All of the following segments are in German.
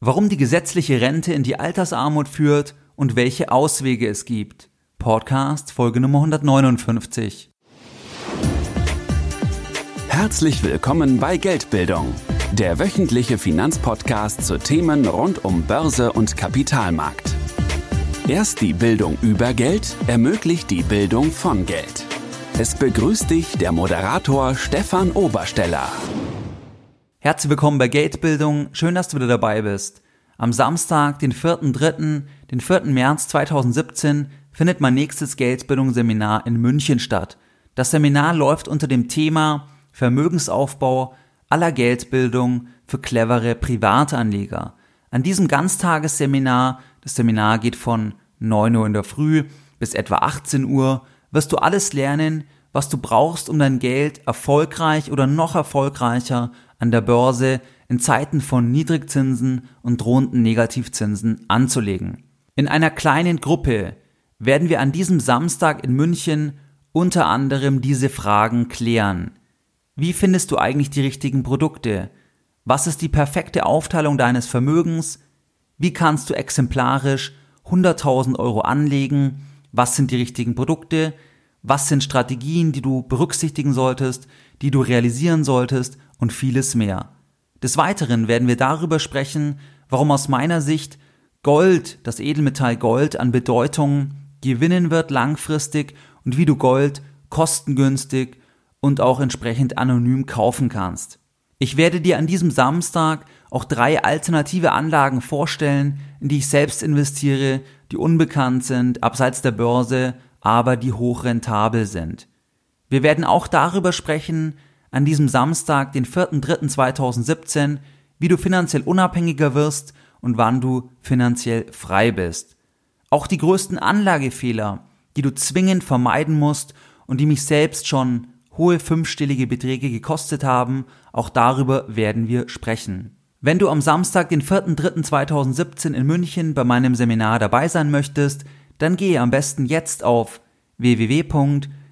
Warum die gesetzliche Rente in die Altersarmut führt und welche Auswege es gibt. Podcast Folge Nummer 159. Herzlich willkommen bei Geldbildung, der wöchentliche Finanzpodcast zu Themen rund um Börse und Kapitalmarkt. Erst die Bildung über Geld ermöglicht die Bildung von Geld. Es begrüßt dich der Moderator Stefan Obersteller. Herzlich willkommen bei Geldbildung. Schön, dass du wieder dabei bist. Am Samstag, den 4.3., den 4. März 2017, findet mein nächstes Geldbildungsseminar in München statt. Das Seminar läuft unter dem Thema Vermögensaufbau aller Geldbildung für clevere Privatanleger. An diesem Ganztagesseminar, das Seminar geht von 9 Uhr in der Früh bis etwa 18 Uhr, wirst du alles lernen, was du brauchst, um dein Geld erfolgreich oder noch erfolgreicher an der Börse in Zeiten von Niedrigzinsen und drohenden Negativzinsen anzulegen. In einer kleinen Gruppe werden wir an diesem Samstag in München unter anderem diese Fragen klären. Wie findest du eigentlich die richtigen Produkte? Was ist die perfekte Aufteilung deines Vermögens? Wie kannst du exemplarisch 100.000 Euro anlegen? Was sind die richtigen Produkte? Was sind Strategien, die du berücksichtigen solltest, die du realisieren solltest und vieles mehr. Des Weiteren werden wir darüber sprechen, warum aus meiner Sicht Gold, das Edelmetall Gold an Bedeutung gewinnen wird langfristig und wie du Gold kostengünstig und auch entsprechend anonym kaufen kannst. Ich werde dir an diesem Samstag auch drei alternative Anlagen vorstellen, in die ich selbst investiere, die unbekannt sind, abseits der Börse, aber die hochrentabel sind. Wir werden auch darüber sprechen, an diesem Samstag, den 4.3.2017, wie du finanziell unabhängiger wirst und wann du finanziell frei bist. Auch die größten Anlagefehler, die du zwingend vermeiden musst und die mich selbst schon hohe fünfstellige Beträge gekostet haben, auch darüber werden wir sprechen. Wenn du am Samstag, den 4.3.2017 in München bei meinem Seminar dabei sein möchtest, dann gehe am besten jetzt auf www.geldbildung.de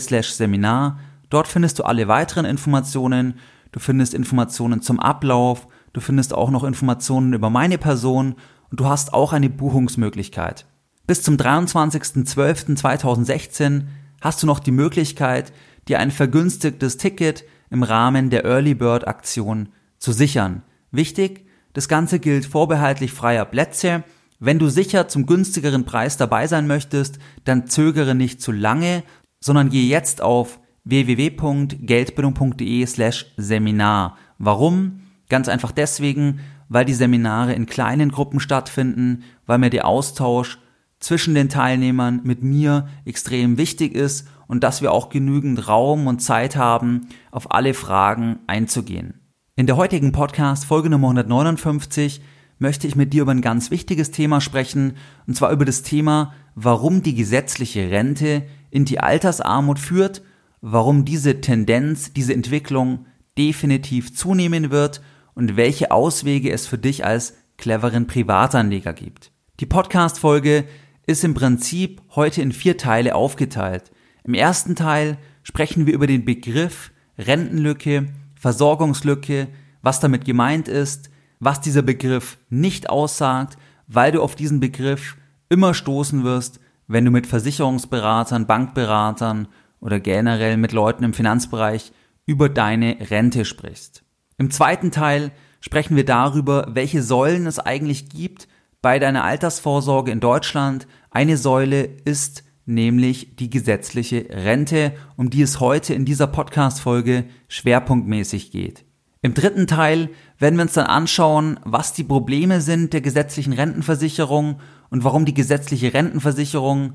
slash Seminar Dort findest du alle weiteren Informationen. Du findest Informationen zum Ablauf. Du findest auch noch Informationen über meine Person und du hast auch eine Buchungsmöglichkeit. Bis zum 23.12.2016 hast du noch die Möglichkeit, dir ein vergünstigtes Ticket im Rahmen der Early Bird Aktion zu sichern. Wichtig, das Ganze gilt vorbehaltlich freier Plätze. Wenn du sicher zum günstigeren Preis dabei sein möchtest, dann zögere nicht zu lange, sondern gehe jetzt auf www.geldbildung.de slash Seminar. Warum? Ganz einfach deswegen, weil die Seminare in kleinen Gruppen stattfinden, weil mir der Austausch zwischen den Teilnehmern mit mir extrem wichtig ist und dass wir auch genügend Raum und Zeit haben, auf alle Fragen einzugehen. In der heutigen Podcast Folge Nummer 159 möchte ich mit dir über ein ganz wichtiges Thema sprechen, und zwar über das Thema, warum die gesetzliche Rente in die Altersarmut führt warum diese Tendenz, diese Entwicklung definitiv zunehmen wird und welche Auswege es für dich als cleveren Privatanleger gibt. Die Podcast-Folge ist im Prinzip heute in vier Teile aufgeteilt. Im ersten Teil sprechen wir über den Begriff Rentenlücke, Versorgungslücke, was damit gemeint ist, was dieser Begriff nicht aussagt, weil du auf diesen Begriff immer stoßen wirst, wenn du mit Versicherungsberatern, Bankberatern oder generell mit Leuten im Finanzbereich über deine Rente sprichst. Im zweiten Teil sprechen wir darüber, welche Säulen es eigentlich gibt bei deiner Altersvorsorge in Deutschland. Eine Säule ist nämlich die gesetzliche Rente, um die es heute in dieser Podcast-Folge schwerpunktmäßig geht. Im dritten Teil werden wir uns dann anschauen, was die Probleme sind der gesetzlichen Rentenversicherung und warum die gesetzliche Rentenversicherung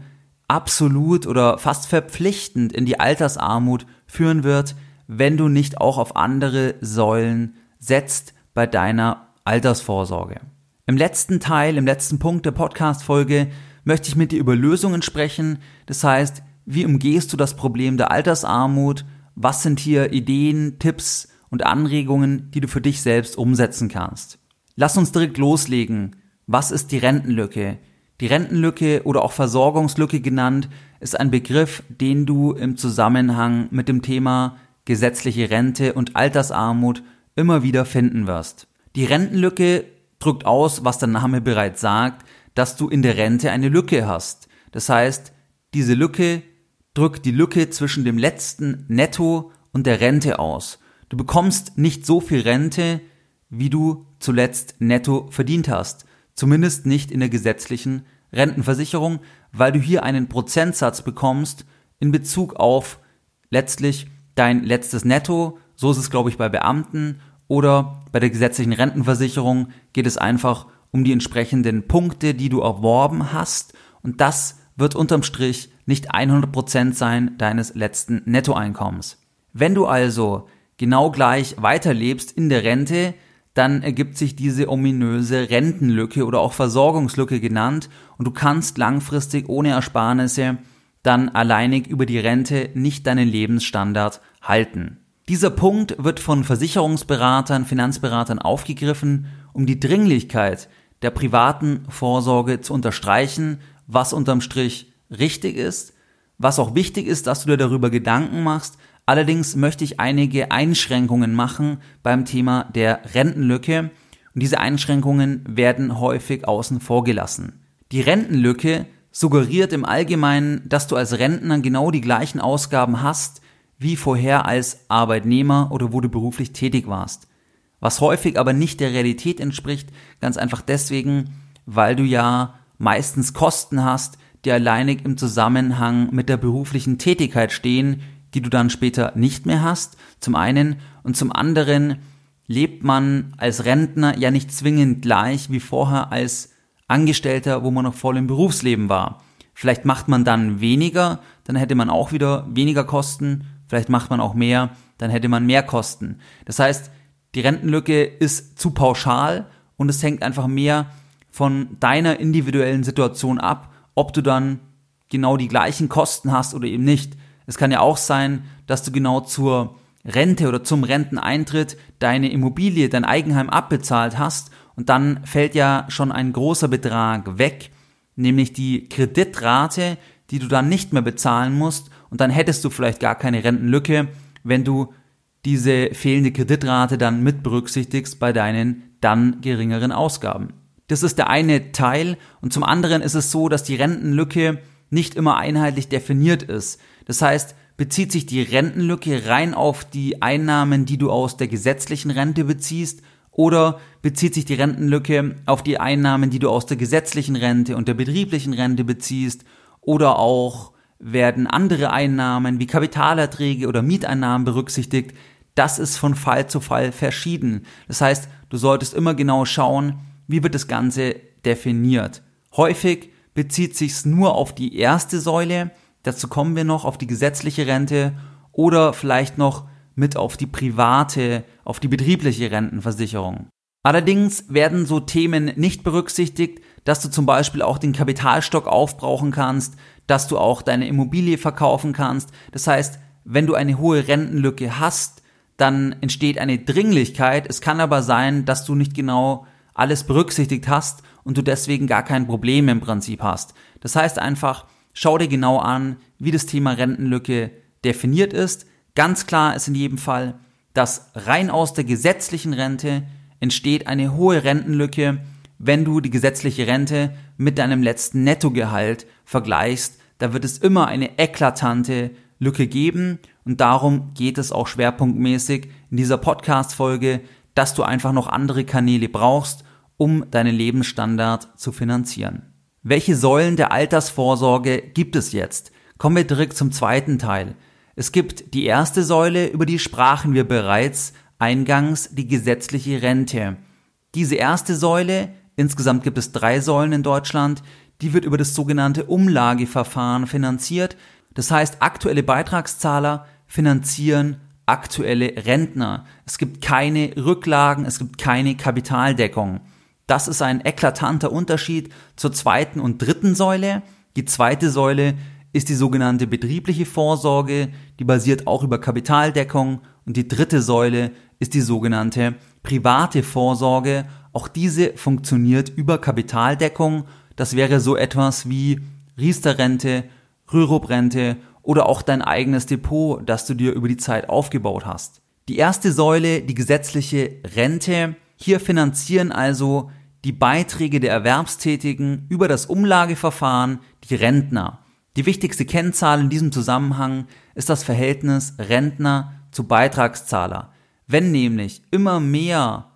absolut oder fast verpflichtend in die Altersarmut führen wird, wenn du nicht auch auf andere Säulen setzt bei deiner Altersvorsorge. Im letzten Teil, im letzten Punkt der Podcast-Folge möchte ich mit dir über Lösungen sprechen. Das heißt, wie umgehst du das Problem der Altersarmut? Was sind hier Ideen, Tipps und Anregungen, die du für dich selbst umsetzen kannst? Lass uns direkt loslegen. Was ist die Rentenlücke? Die Rentenlücke oder auch Versorgungslücke genannt ist ein Begriff, den du im Zusammenhang mit dem Thema gesetzliche Rente und Altersarmut immer wieder finden wirst. Die Rentenlücke drückt aus, was der Name bereits sagt, dass du in der Rente eine Lücke hast. Das heißt, diese Lücke drückt die Lücke zwischen dem letzten Netto und der Rente aus. Du bekommst nicht so viel Rente, wie du zuletzt netto verdient hast. Zumindest nicht in der gesetzlichen Rentenversicherung, weil du hier einen Prozentsatz bekommst in Bezug auf letztlich dein letztes Netto. So ist es, glaube ich, bei Beamten oder bei der gesetzlichen Rentenversicherung geht es einfach um die entsprechenden Punkte, die du erworben hast und das wird unterm Strich nicht 100% sein deines letzten Nettoeinkommens. Wenn du also genau gleich weiterlebst in der Rente, dann ergibt sich diese ominöse Rentenlücke oder auch Versorgungslücke genannt und du kannst langfristig ohne Ersparnisse dann alleinig über die Rente nicht deinen Lebensstandard halten. Dieser Punkt wird von Versicherungsberatern, Finanzberatern aufgegriffen, um die Dringlichkeit der privaten Vorsorge zu unterstreichen, was unterm Strich richtig ist, was auch wichtig ist, dass du dir darüber Gedanken machst, Allerdings möchte ich einige Einschränkungen machen beim Thema der Rentenlücke und diese Einschränkungen werden häufig außen vor gelassen. Die Rentenlücke suggeriert im Allgemeinen, dass du als Rentner genau die gleichen Ausgaben hast wie vorher als Arbeitnehmer oder wo du beruflich tätig warst. Was häufig aber nicht der Realität entspricht, ganz einfach deswegen, weil du ja meistens Kosten hast, die alleinig im Zusammenhang mit der beruflichen Tätigkeit stehen, die du dann später nicht mehr hast, zum einen, und zum anderen lebt man als Rentner ja nicht zwingend gleich wie vorher als Angestellter, wo man noch voll im Berufsleben war. Vielleicht macht man dann weniger, dann hätte man auch wieder weniger Kosten, vielleicht macht man auch mehr, dann hätte man mehr Kosten. Das heißt, die Rentenlücke ist zu pauschal und es hängt einfach mehr von deiner individuellen Situation ab, ob du dann genau die gleichen Kosten hast oder eben nicht. Es kann ja auch sein, dass du genau zur Rente oder zum Renteneintritt deine Immobilie, dein Eigenheim abbezahlt hast und dann fällt ja schon ein großer Betrag weg, nämlich die Kreditrate, die du dann nicht mehr bezahlen musst und dann hättest du vielleicht gar keine Rentenlücke, wenn du diese fehlende Kreditrate dann mit berücksichtigst bei deinen dann geringeren Ausgaben. Das ist der eine Teil und zum anderen ist es so, dass die Rentenlücke nicht immer einheitlich definiert ist. Das heißt, bezieht sich die Rentenlücke rein auf die Einnahmen, die du aus der gesetzlichen Rente beziehst, oder bezieht sich die Rentenlücke auf die Einnahmen, die du aus der gesetzlichen Rente und der betrieblichen Rente beziehst, oder auch werden andere Einnahmen wie Kapitalerträge oder Mieteinnahmen berücksichtigt. Das ist von Fall zu Fall verschieden. Das heißt, du solltest immer genau schauen, wie wird das Ganze definiert. Häufig bezieht sich's nur auf die erste Säule, dazu kommen wir noch, auf die gesetzliche Rente oder vielleicht noch mit auf die private, auf die betriebliche Rentenversicherung. Allerdings werden so Themen nicht berücksichtigt, dass du zum Beispiel auch den Kapitalstock aufbrauchen kannst, dass du auch deine Immobilie verkaufen kannst. Das heißt, wenn du eine hohe Rentenlücke hast, dann entsteht eine Dringlichkeit. Es kann aber sein, dass du nicht genau alles berücksichtigt hast und du deswegen gar kein Problem im Prinzip hast. Das heißt einfach, schau dir genau an, wie das Thema Rentenlücke definiert ist. Ganz klar ist in jedem Fall, dass rein aus der gesetzlichen Rente entsteht eine hohe Rentenlücke, wenn du die gesetzliche Rente mit deinem letzten Nettogehalt vergleichst. Da wird es immer eine eklatante Lücke geben und darum geht es auch schwerpunktmäßig in dieser Podcast-Folge, dass du einfach noch andere Kanäle brauchst, um deinen Lebensstandard zu finanzieren. Welche Säulen der Altersvorsorge gibt es jetzt? Kommen wir direkt zum zweiten Teil. Es gibt die erste Säule, über die sprachen wir bereits eingangs, die gesetzliche Rente. Diese erste Säule, insgesamt gibt es drei Säulen in Deutschland, die wird über das sogenannte Umlageverfahren finanziert. Das heißt, aktuelle Beitragszahler finanzieren aktuelle Rentner. Es gibt keine Rücklagen, es gibt keine Kapitaldeckung. Das ist ein eklatanter Unterschied zur zweiten und dritten Säule. Die zweite Säule ist die sogenannte betriebliche Vorsorge, die basiert auch über Kapitaldeckung und die dritte Säule ist die sogenannte private Vorsorge. Auch diese funktioniert über Kapitaldeckung. Das wäre so etwas wie Riester-Rente, Rürup-Rente oder auch dein eigenes Depot, das du dir über die Zeit aufgebaut hast. Die erste Säule, die gesetzliche Rente, Hier finanzieren also die Beiträge der Erwerbstätigen über das Umlageverfahren die Rentner. Die wichtigste Kennzahl in diesem Zusammenhang ist das Verhältnis Rentner zu Beitragszahler. Wenn nämlich immer mehr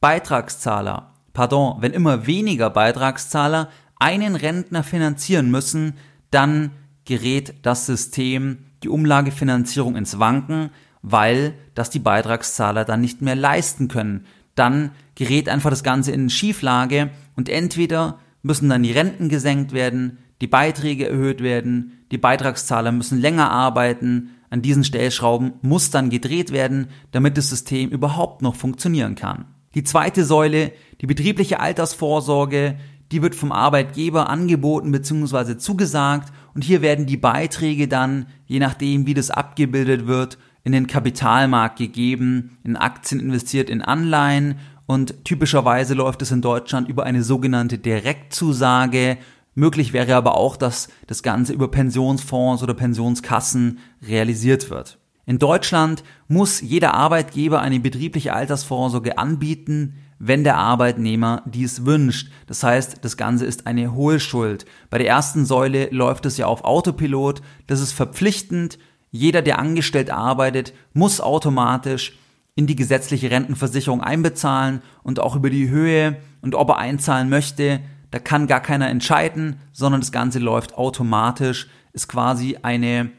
Beitragszahler, pardon, wenn immer weniger Beitragszahler einen Rentner finanzieren müssen, dann gerät das System, die Umlagefinanzierung ins Wanken, weil das die Beitragszahler dann nicht mehr leisten können. Dann gerät einfach das Ganze in Schieflage und entweder müssen dann die Renten gesenkt werden, die Beiträge erhöht werden, die Beitragszahler müssen länger arbeiten, an diesen Stellschrauben muss dann gedreht werden, damit das System überhaupt noch funktionieren kann. Die zweite Säule, die betriebliche Altersvorsorge, die wird vom Arbeitgeber angeboten bzw. zugesagt und hier werden die Beiträge dann, je nachdem wie das abgebildet wird, in den Kapitalmarkt gegeben, in Aktien investiert, in Anleihen und typischerweise läuft es in Deutschland über eine sogenannte Direktzusage. Möglich wäre aber auch, dass das Ganze über Pensionsfonds oder Pensionskassen realisiert wird. In Deutschland muss jeder Arbeitgeber eine betriebliche Altersvorsorge anbieten, wenn der Arbeitnehmer dies wünscht. Das heißt, das Ganze ist eine Hohlschuld. Bei der ersten Säule läuft es ja auf Autopilot. Das ist verpflichtend. Jeder, der angestellt arbeitet, muss automatisch in die gesetzliche Rentenversicherung einbezahlen und auch über die Höhe und ob er einzahlen möchte, da kann gar keiner entscheiden, sondern das Ganze läuft automatisch, ist quasi eine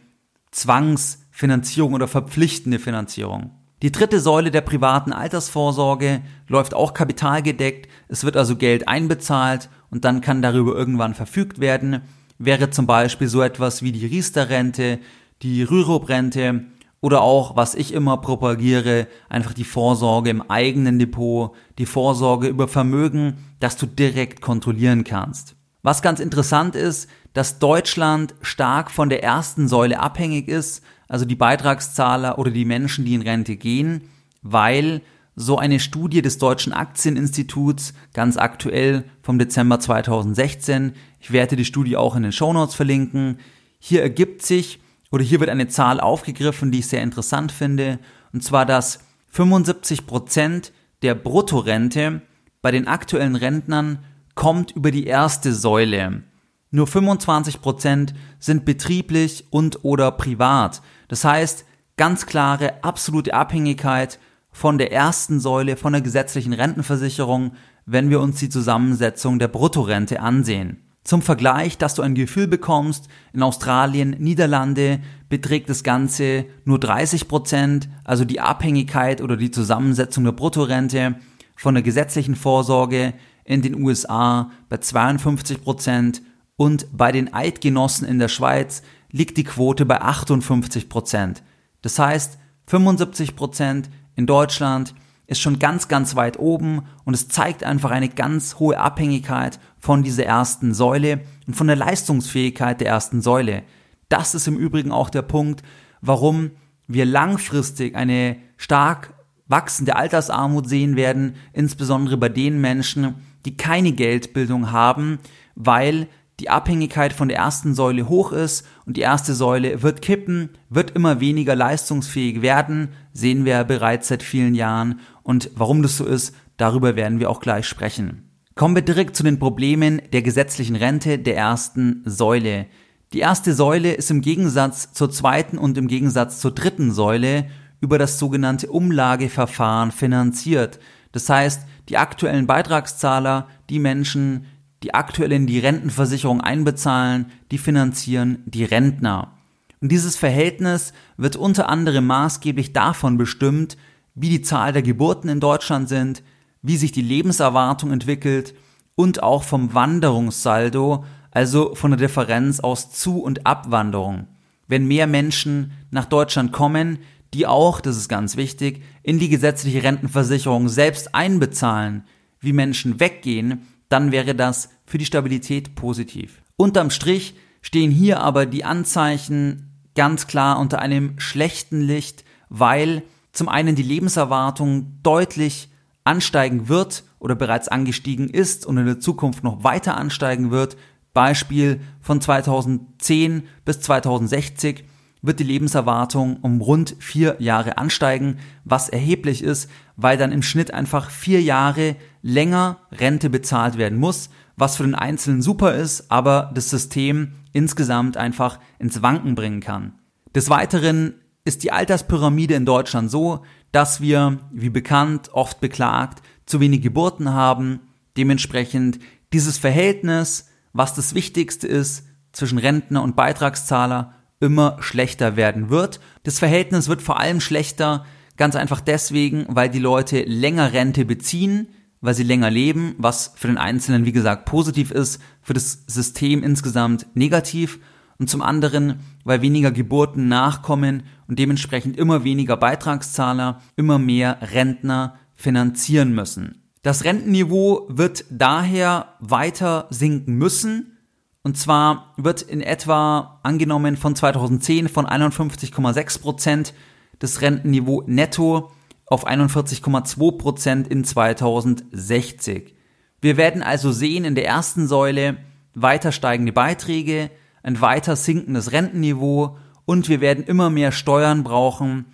Zwangsfinanzierung oder verpflichtende Finanzierung. Die dritte Säule der privaten Altersvorsorge läuft auch kapitalgedeckt. Es wird also Geld einbezahlt und dann kann darüber irgendwann verfügt werden. Wäre zum Beispiel so etwas wie die Riester-Rente, die Rürup-Rente oder auch, was ich immer propagiere, einfach die Vorsorge im eigenen Depot, die Vorsorge über Vermögen, das du direkt kontrollieren kannst. Was ganz interessant ist, dass Deutschland stark von der ersten Säule abhängig ist, also die Beitragszahler oder die Menschen, die in Rente gehen, weil so eine Studie des Deutschen Aktieninstituts, ganz aktuell vom Dezember 2016, ich werde die Studie auch in den Shownotes verlinken, hier ergibt sich, oder hier wird eine Zahl aufgegriffen, die ich sehr interessant finde, und zwar, dass 75 Prozent der Bruttorente bei den aktuellen Rentnern kommt über die erste Säule. Nur 25 Prozent sind betrieblich und oder privat. Das heißt, ganz klare, absolute Abhängigkeit von der ersten Säule, von der gesetzlichen Rentenversicherung, wenn wir uns die Zusammensetzung der Bruttorente ansehen. Zum Vergleich, dass du ein Gefühl bekommst, in Australien, Niederlande beträgt das Ganze nur 30 Prozent, also die Abhängigkeit oder die Zusammensetzung der Bruttorente von der gesetzlichen Vorsorge in den USA bei 52 Prozent und bei den Eidgenossen in der Schweiz liegt die Quote bei 58 Prozent. Das heißt, 75 Prozent in Deutschland ist schon ganz, ganz weit oben und es zeigt einfach eine ganz hohe Abhängigkeit von dieser ersten Säule und von der Leistungsfähigkeit der ersten Säule. Das ist im Übrigen auch der Punkt, warum wir langfristig eine stark wachsende Altersarmut sehen werden, insbesondere bei den Menschen, die keine Geldbildung haben, weil die Abhängigkeit von der ersten Säule hoch ist und die erste Säule wird kippen, wird immer weniger leistungsfähig werden, sehen wir bereits seit vielen Jahren und warum das so ist, darüber werden wir auch gleich sprechen. Kommen wir direkt zu den Problemen der gesetzlichen Rente der ersten Säule. Die erste Säule ist im Gegensatz zur zweiten und im Gegensatz zur dritten Säule über das sogenannte Umlageverfahren finanziert. Das heißt, die aktuellen Beitragszahler, die Menschen, die aktuell in die Rentenversicherung einbezahlen, die finanzieren die Rentner. Und dieses Verhältnis wird unter anderem maßgeblich davon bestimmt, wie die Zahl der Geburten in Deutschland sind, wie sich die Lebenserwartung entwickelt und auch vom Wanderungssaldo, also von der Differenz aus Zu- und Abwanderung. Wenn mehr Menschen nach Deutschland kommen, die auch, das ist ganz wichtig, in die gesetzliche Rentenversicherung selbst einbezahlen, wie Menschen weggehen, dann wäre das für die Stabilität positiv. Unterm Strich stehen hier aber die Anzeichen ganz klar unter einem schlechten Licht, weil zum einen die Lebenserwartung deutlich ansteigen wird oder bereits angestiegen ist und in der Zukunft noch weiter ansteigen wird. Beispiel von 2010 bis 2060 wird die Lebenserwartung um rund vier Jahre ansteigen, was erheblich ist, weil dann im Schnitt einfach vier Jahre länger Rente bezahlt werden muss, was für den Einzelnen super ist, aber das System insgesamt einfach ins Wanken bringen kann. Des Weiteren ist die Alterspyramide in Deutschland so, dass wir, wie bekannt, oft beklagt, zu wenig Geburten haben, dementsprechend dieses Verhältnis, was das Wichtigste ist, zwischen Rentner und Beitragszahler immer schlechter werden wird. Das Verhältnis wird vor allem schlechter, ganz einfach deswegen, weil die Leute länger Rente beziehen, weil sie länger leben, was für den Einzelnen, wie gesagt, positiv ist, für das System insgesamt negativ und zum anderen, weil weniger Geburten nachkommen und dementsprechend immer weniger Beitragszahler, immer mehr Rentner finanzieren müssen. Das Rentenniveau wird daher weiter sinken müssen, und zwar wird in etwa angenommen von 2010 von 51,6 Prozent das Rentenniveau netto auf 41,2 Prozent in 2060. Wir werden also sehen in der ersten Säule weiter steigende Beiträge, ein weiter sinkendes Rentenniveau und wir werden immer mehr Steuern brauchen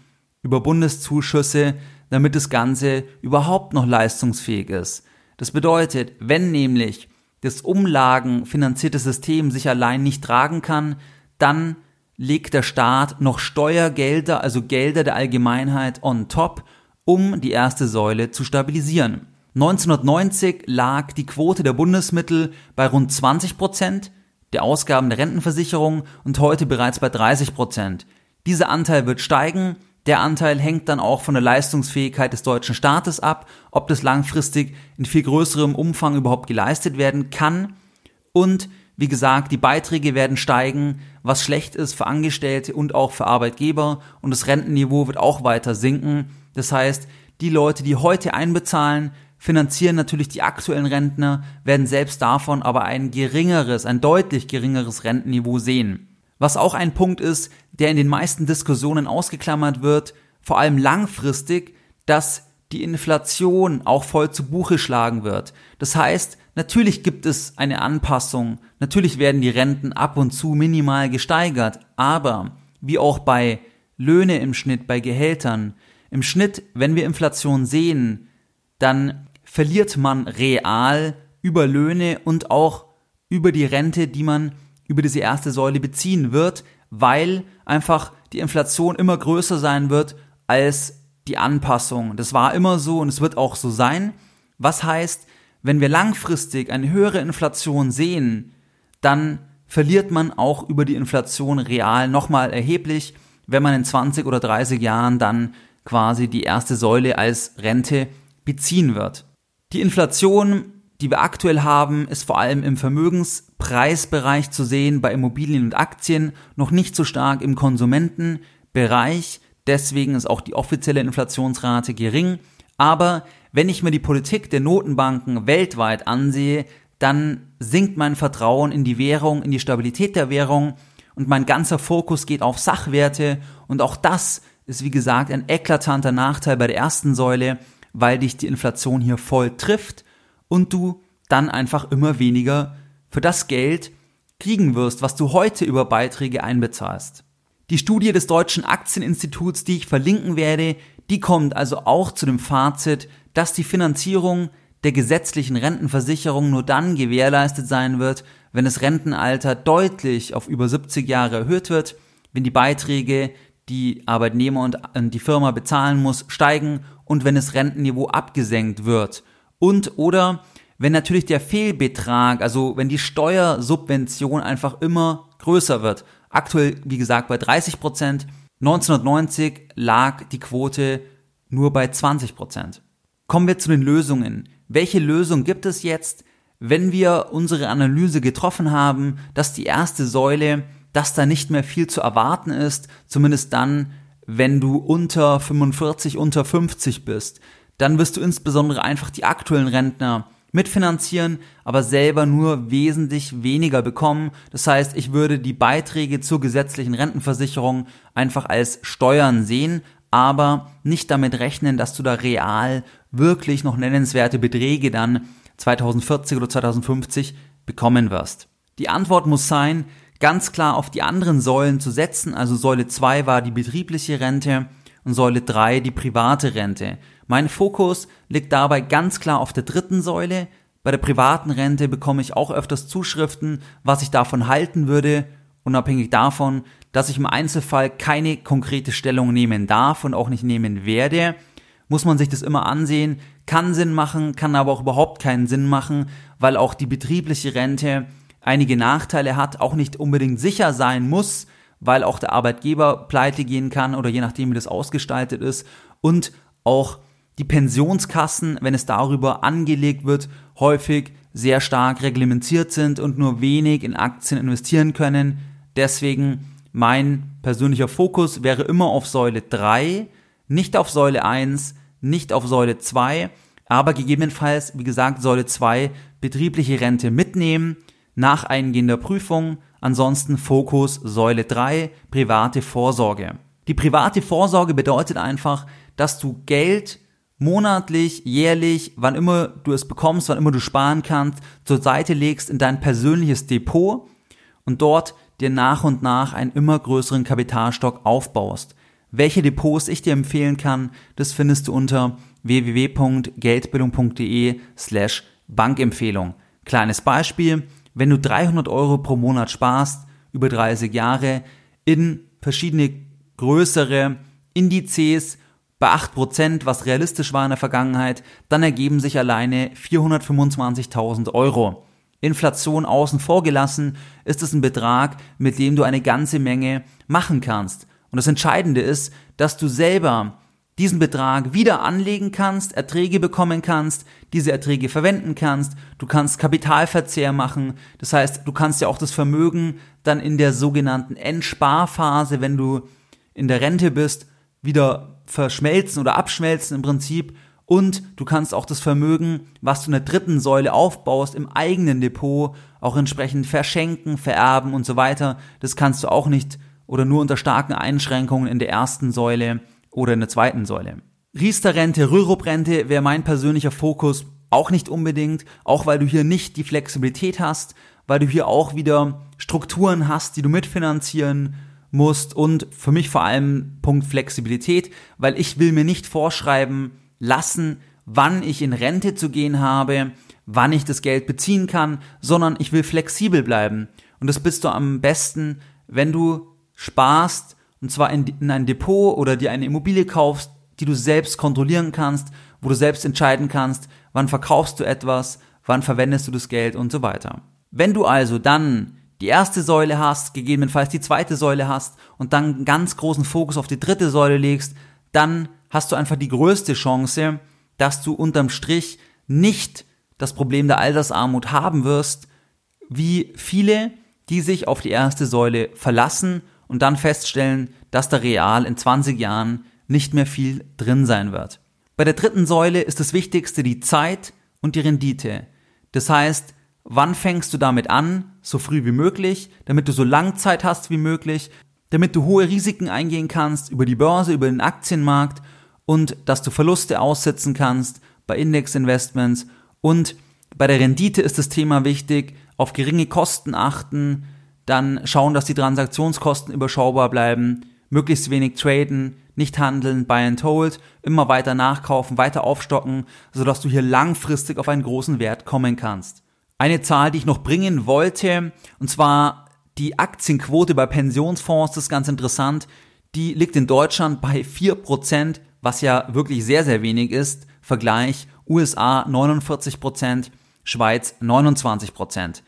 über Bundeszuschüsse, damit das Ganze überhaupt noch leistungsfähig ist. Das bedeutet, wenn nämlich das umlagenfinanzierte System sich allein nicht tragen kann, dann legt der Staat noch Steuergelder, also Gelder der Allgemeinheit on top, um die erste Säule zu stabilisieren. 1990 lag die Quote der Bundesmittel bei rund 20 Prozent, der Ausgaben der Rentenversicherung und heute bereits bei 30 Prozent. Dieser Anteil wird steigen, der Anteil hängt dann auch von der Leistungsfähigkeit des deutschen Staates ab, ob das langfristig in viel größerem Umfang überhaupt geleistet werden kann. Und wie gesagt, die Beiträge werden steigen, was schlecht ist für Angestellte und auch für Arbeitgeber. Und das Rentenniveau wird auch weiter sinken. Das heißt, die Leute, die heute einbezahlen, finanzieren natürlich die aktuellen Rentner, werden selbst davon aber ein geringeres, ein deutlich geringeres Rentenniveau sehen. Was auch ein Punkt ist, der in den meisten Diskussionen ausgeklammert wird, vor allem langfristig, dass die Inflation auch voll zu Buche schlagen wird. Das heißt, natürlich gibt es eine Anpassung, natürlich werden die Renten ab und zu minimal gesteigert, aber wie auch bei Löhne im Schnitt, bei Gehältern, im Schnitt, wenn wir Inflation sehen, dann verliert man real über Löhne und auch über die Rente, die man über diese erste Säule beziehen wird, weil einfach die Inflation immer größer sein wird als die Anpassung. Das war immer so und es wird auch so sein. Was heißt, wenn wir langfristig eine höhere Inflation sehen, dann verliert man auch über die Inflation real nochmal erheblich, wenn man in 20 oder 30 Jahren dann quasi die erste Säule als Rente beziehen wird. Die Inflation die wir aktuell haben, ist vor allem im Vermögenspreisbereich zu sehen, bei Immobilien und Aktien, noch nicht so stark im Konsumentenbereich. Deswegen ist auch die offizielle Inflationsrate gering. Aber wenn ich mir die Politik der Notenbanken weltweit ansehe, dann sinkt mein Vertrauen in die Währung, in die Stabilität der Währung und mein ganzer Fokus geht auf Sachwerte und auch das ist wie gesagt ein eklatanter Nachteil bei der ersten Säule, weil dich die Inflation hier voll trifft und du dann einfach immer weniger für das Geld kriegen wirst, was du heute über Beiträge einbezahlst. Die Studie des Deutschen Aktieninstituts, die ich verlinken werde, die kommt also auch zu dem Fazit, dass die Finanzierung der gesetzlichen Rentenversicherung nur dann gewährleistet sein wird, wenn das Rentenalter deutlich auf über 70 Jahre erhöht wird, wenn die Beiträge, die Arbeitnehmer und die Firma bezahlen muss, steigen und wenn das Rentenniveau abgesenkt wird und oder wenn natürlich der Fehlbetrag, also wenn die Steuersubvention einfach immer größer wird. Aktuell, wie gesagt, bei 30 Prozent. 1990 lag die Quote nur bei 20 Prozent. Kommen wir zu den Lösungen. Welche Lösung gibt es jetzt, wenn wir unsere Analyse getroffen haben, dass die erste Säule, dass da nicht mehr viel zu erwarten ist, zumindest dann, wenn du unter 45, unter 50 bist, dann wirst du insbesondere einfach die aktuellen Rentner mitfinanzieren, aber selber nur wesentlich weniger bekommen. Das heißt, ich würde die Beiträge zur gesetzlichen Rentenversicherung einfach als Steuern sehen, aber nicht damit rechnen, dass du da real wirklich noch nennenswerte Beträge dann 2040 oder 2050 bekommen wirst. Die Antwort muss sein, ganz klar auf die anderen Säulen zu setzen. Also Säule 2 war die betriebliche Rente und Säule 3 die private Rente. Mein Fokus liegt dabei ganz klar auf der dritten Säule. Bei der privaten Rente bekomme ich auch öfters Zuschriften, was ich davon halten würde, unabhängig davon, dass ich im Einzelfall keine konkrete Stellung nehmen darf und auch nicht nehmen werde. Muss man sich das immer ansehen, kann Sinn machen, kann aber auch überhaupt keinen Sinn machen, weil auch die betriebliche Rente einige Nachteile hat, auch nicht unbedingt sicher sein muss, weil auch der Arbeitgeber pleite gehen kann oder je nachdem, wie das ausgestaltet ist und auch die Pensionskassen, wenn es darüber angelegt wird, häufig sehr stark reglementiert sind und nur wenig in Aktien investieren können. Deswegen mein persönlicher Fokus wäre immer auf Säule 3, nicht auf Säule 1, nicht auf Säule 2, aber gegebenenfalls, wie gesagt, Säule 2 betriebliche Rente mitnehmen nach eingehender Prüfung, ansonsten Fokus Säule 3 private Vorsorge. Die private Vorsorge bedeutet einfach, dass du Geld monatlich, jährlich, wann immer du es bekommst, wann immer du sparen kannst, zur Seite legst in dein persönliches Depot und dort dir nach und nach einen immer größeren Kapitalstock aufbaust. Welche Depots ich dir empfehlen kann, das findest du unter www.geldbildung.de slash Bankempfehlung. Kleines Beispiel, wenn du 300 Euro pro Monat sparst, über 30 Jahre, in verschiedene größere Indizes bei 8%, was realistisch war in der Vergangenheit, dann ergeben sich alleine 425.000 Euro. Inflation außen vor gelassen, ist es ein Betrag, mit dem du eine ganze Menge machen kannst. Und das Entscheidende ist, dass du selber diesen Betrag wieder anlegen kannst, Erträge bekommen kannst, diese Erträge verwenden kannst, du kannst Kapitalverzehr machen, das heißt, du kannst ja auch das Vermögen dann in der sogenannten Endsparphase, wenn du in der Rente bist, wieder verschmelzen oder abschmelzen im Prinzip. Und du kannst auch das Vermögen, was du in der dritten Säule aufbaust, im eigenen Depot auch entsprechend verschenken, vererben und so weiter. Das kannst du auch nicht oder nur unter starken Einschränkungen in der ersten Säule oder in der zweiten Säule. Riester-Rente, Rürup-Rente wäre mein persönlicher Fokus auch nicht unbedingt, auch weil du hier nicht die Flexibilität hast, weil du hier auch wieder Strukturen hast, die du mitfinanzieren musst und für mich vor allem Punkt Flexibilität, weil ich will mir nicht vorschreiben lassen, wann ich in Rente zu gehen habe, wann ich das Geld beziehen kann, sondern ich will flexibel bleiben. Und das bist du am besten, wenn du sparst, und zwar in, in ein Depot oder dir eine Immobilie kaufst, die du selbst kontrollieren kannst, wo du selbst entscheiden kannst, wann verkaufst du etwas, wann verwendest du das Geld und so weiter. Wenn du also dann die erste Säule hast, gegebenenfalls die zweite Säule hast und dann einen ganz großen Fokus auf die dritte Säule legst, dann hast du einfach die größte Chance, dass du unterm Strich nicht das Problem der Altersarmut haben wirst, wie viele, die sich auf die erste Säule verlassen und dann feststellen, dass da real in 20 Jahren nicht mehr viel drin sein wird. Bei der dritten Säule ist das Wichtigste die Zeit und die Rendite. Das heißt, Wann fängst du damit an? So früh wie möglich, damit du so lang Zeit hast wie möglich, damit du hohe Risiken eingehen kannst über die Börse, über den Aktienmarkt und dass du Verluste aussetzen kannst bei Indexinvestments und bei der Rendite ist das Thema wichtig, auf geringe Kosten achten, dann schauen, dass die Transaktionskosten überschaubar bleiben, möglichst wenig traden, nicht handeln, buy and hold, immer weiter nachkaufen, weiter aufstocken, sodass du hier langfristig auf einen großen Wert kommen kannst eine Zahl, die ich noch bringen wollte, und zwar die Aktienquote bei Pensionsfonds, das ist ganz interessant. Die liegt in Deutschland bei 4%, was ja wirklich sehr, sehr wenig ist. Vergleich USA 49%, Schweiz 29%.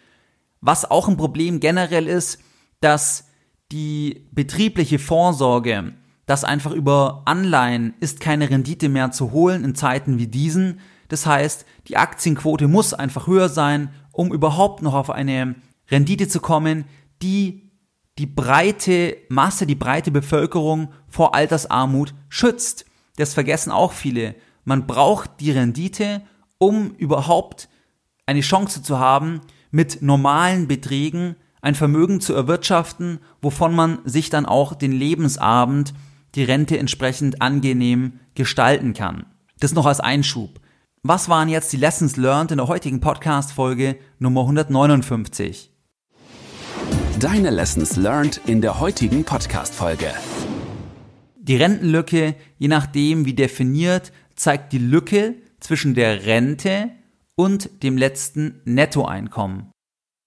Was auch ein Problem generell ist, dass die betriebliche Vorsorge, dass einfach über Anleihen ist keine Rendite mehr zu holen in Zeiten wie diesen. Das heißt, die Aktienquote muss einfach höher sein, um überhaupt noch auf eine Rendite zu kommen, die die breite Masse, die breite Bevölkerung vor Altersarmut schützt. Das vergessen auch viele. Man braucht die Rendite, um überhaupt eine Chance zu haben, mit normalen Beträgen ein Vermögen zu erwirtschaften, wovon man sich dann auch den Lebensabend, die Rente entsprechend angenehm gestalten kann. Das noch als Einschub. Was waren jetzt die Lessons learned in der heutigen Podcast-Folge Nummer 159? Deine Lessons learned in der heutigen Podcast-Folge. Die Rentenlücke, je nachdem wie definiert, zeigt die Lücke zwischen der Rente und dem letzten Nettoeinkommen.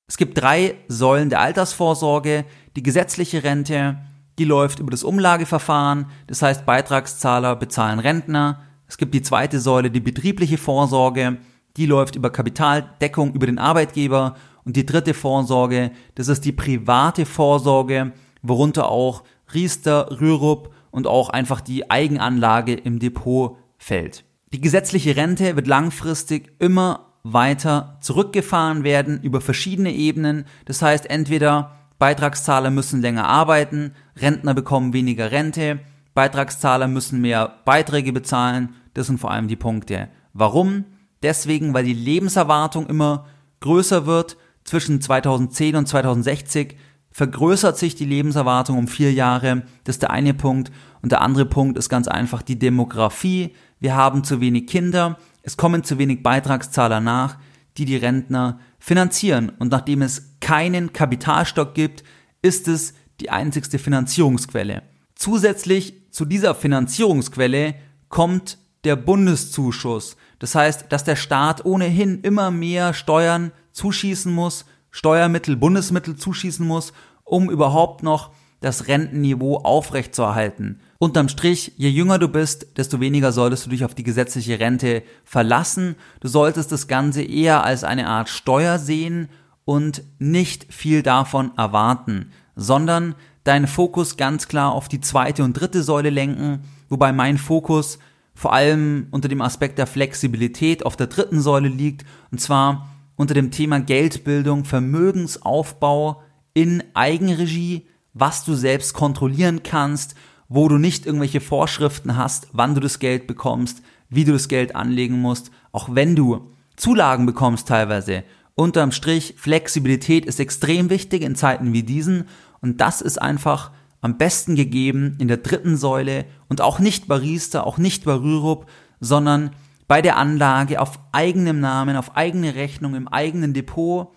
Es gibt drei Säulen der Altersvorsorge. Die gesetzliche Rente, die läuft über das Umlageverfahren, das heißt Beitragszahler bezahlen Rentner. Es gibt die zweite Säule, die betriebliche Vorsorge, die läuft über Kapitaldeckung über den Arbeitgeber. Und die dritte Vorsorge, das ist die private Vorsorge, worunter auch Riester, Rürup und auch einfach die Eigenanlage im Depot fällt. Die gesetzliche Rente wird langfristig immer weiter zurückgefahren werden über verschiedene Ebenen. Das heißt, entweder Beitragszahler müssen länger arbeiten, Rentner bekommen weniger Rente, Beitragszahler müssen mehr Beiträge bezahlen. Das sind vor allem die Punkte. Warum? Deswegen, weil die Lebenserwartung immer größer wird. Zwischen 2010 und 2060 vergrößert sich die Lebenserwartung um vier Jahre. Das ist der eine Punkt. Und der andere Punkt ist ganz einfach die Demografie. Wir haben zu wenig Kinder. Es kommen zu wenig Beitragszahler nach, die die Rentner finanzieren. Und nachdem es keinen Kapitalstock gibt, ist es die einzigste Finanzierungsquelle. Zusätzlich zu dieser Finanzierungsquelle kommt der Bundeszuschuss. Das heißt, dass der Staat ohnehin immer mehr Steuern zuschießen muss, Steuermittel, Bundesmittel zuschießen muss, um überhaupt noch das Rentenniveau aufrechtzuerhalten. Unterm Strich, je jünger du bist, desto weniger solltest du dich auf die gesetzliche Rente verlassen. Du solltest das Ganze eher als eine Art Steuer sehen und nicht viel davon erwarten, sondern deinen Fokus ganz klar auf die zweite und dritte Säule lenken, wobei mein Fokus vor allem unter dem Aspekt der Flexibilität auf der dritten Säule liegt, und zwar unter dem Thema Geldbildung, Vermögensaufbau in Eigenregie, was du selbst kontrollieren kannst, wo du nicht irgendwelche Vorschriften hast, wann du das Geld bekommst, wie du das Geld anlegen musst, auch wenn du Zulagen bekommst teilweise. Unterm Strich, Flexibilität ist extrem wichtig in Zeiten wie diesen und das ist einfach am besten gegeben in der dritten Säule und auch nicht bei Riester, auch nicht bei Rürup, sondern bei der Anlage auf eigenem Namen, auf eigene Rechnung, im eigenen Depot,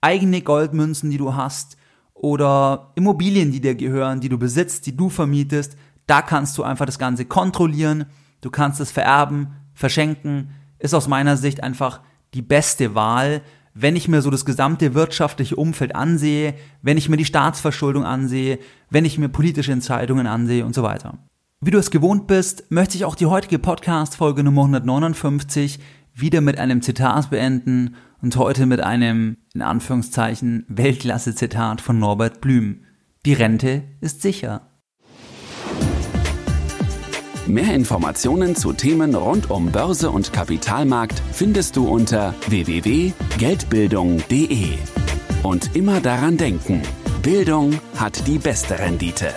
eigene Goldmünzen, die du hast, oder Immobilien, die dir gehören, die du besitzt, die du vermietest, da kannst du einfach das Ganze kontrollieren, du kannst es vererben, verschenken, ist aus meiner Sicht einfach die beste Wahl, wenn ich mir so das gesamte wirtschaftliche Umfeld ansehe, wenn ich mir die Staatsverschuldung ansehe, wenn ich mir politische Entscheidungen ansehe und so weiter. Wie du es gewohnt bist, möchte ich auch die heutige Podcast-Folge Nummer 159 wieder mit einem Zitat beenden und heute mit einem, in Anführungszeichen, Weltklasse-Zitat von Norbert Blüm. Die Rente ist sicher. Mehr Informationen zu Themen rund um Börse und Kapitalmarkt findest du unter www.geldbildung.de. Und immer daran denken, Bildung hat die beste Rendite.